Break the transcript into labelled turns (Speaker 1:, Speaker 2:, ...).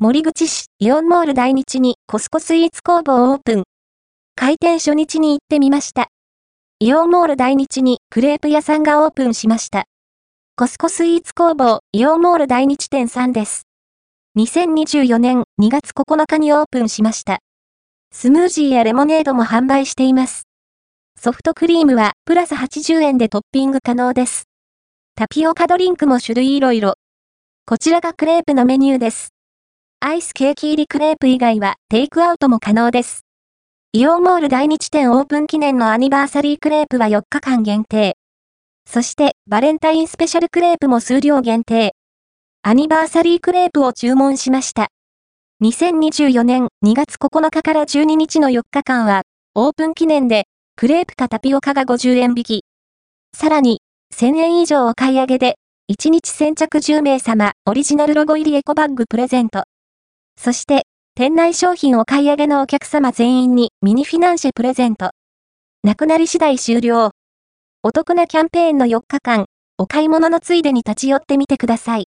Speaker 1: 森口市イオンモール大日にコスコスイーツ工房オープン。開店初日に行ってみました。イオンモール大日にクレープ屋さんがオープンしました。コスコスイーツ工房イオンモール大日店さんです。2024年2月9日にオープンしました。スムージーやレモネードも販売しています。ソフトクリームはプラス80円でトッピング可能です。タピオカドリンクも種類いろいろ。こちらがクレープのメニューです。アイスケーキ入りクレープ以外はテイクアウトも可能です。イオンモール第日店オープン記念のアニバーサリークレープは4日間限定。そしてバレンタインスペシャルクレープも数量限定。アニバーサリークレープを注文しました。2024年2月9日から12日の4日間は、オープン記念で、クレープかタピオカが50円引き。さらに、1000円以上お買い上げで、1日先着10名様オリジナルロゴ入りエコバッグプレゼント。そして、店内商品お買い上げのお客様全員にミニフィナンシェプレゼント。なくなり次第終了。お得なキャンペーンの4日間、お買い物のついでに立ち寄ってみてください。